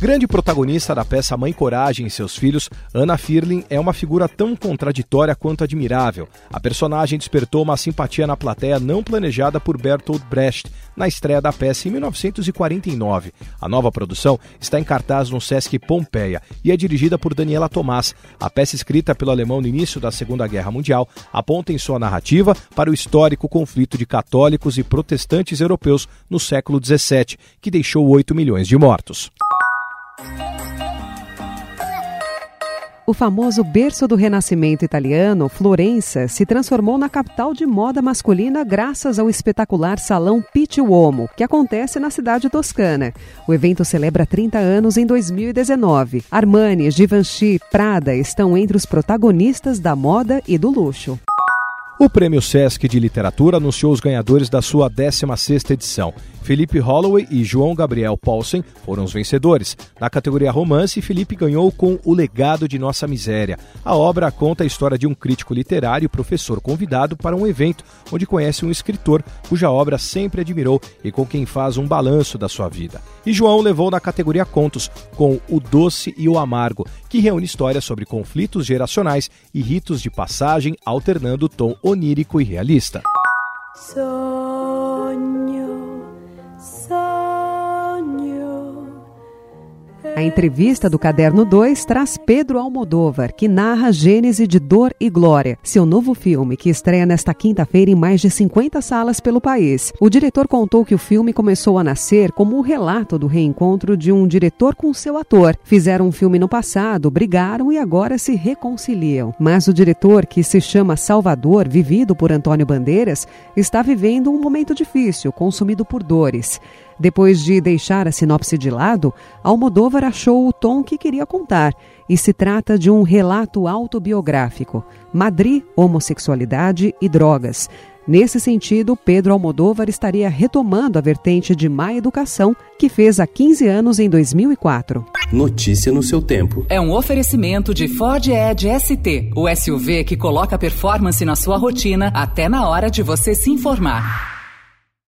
Grande protagonista da peça Mãe Coragem e seus filhos, Anna Firlin é uma figura tão contraditória quanto admirável. A personagem despertou uma simpatia na plateia não planejada por Bertolt Brecht na estreia da peça em 1949. A nova produção está em cartaz no Sesc Pompeia e é dirigida por Daniela Tomás. A peça escrita pelo alemão no início da Segunda Guerra Mundial aponta em sua narrativa para o histórico conflito de católicos e protestantes europeus no século XVII, que deixou 8 milhões de mortos. O famoso berço do renascimento italiano, Florença, se transformou na capital de moda masculina graças ao espetacular Salão Pitti Uomo, que acontece na cidade toscana. O evento celebra 30 anos em 2019. Armani, Givenchy, Prada estão entre os protagonistas da moda e do luxo. O Prêmio Sesc de Literatura anunciou os ganhadores da sua 16ª edição. Felipe Holloway e João Gabriel Paulsen foram os vencedores. Na categoria romance, Felipe ganhou com O Legado de Nossa Miséria. A obra conta a história de um crítico literário e professor convidado para um evento onde conhece um escritor cuja obra sempre admirou e com quem faz um balanço da sua vida. E João levou na categoria contos com O Doce e o Amargo, que reúne histórias sobre conflitos geracionais e ritos de passagem alternando o tom onírico e realista. A entrevista do Caderno 2 traz Pedro Almodóvar, que narra Gênese de Dor e Glória, seu novo filme, que estreia nesta quinta-feira em mais de 50 salas pelo país. O diretor contou que o filme começou a nascer como o um relato do reencontro de um diretor com seu ator. Fizeram um filme no passado, brigaram e agora se reconciliam. Mas o diretor, que se chama Salvador, vivido por Antônio Bandeiras, está vivendo um momento difícil, consumido por dores. Depois de deixar a sinopse de lado, Almodóvar achou o tom que queria contar e se trata de um relato autobiográfico: Madrid, homossexualidade e drogas. Nesse sentido, Pedro Almodóvar estaria retomando a vertente de má educação que fez há 15 anos em 2004. Notícia no seu tempo. É um oferecimento de Ford Edge ST, o SUV que coloca performance na sua rotina até na hora de você se informar.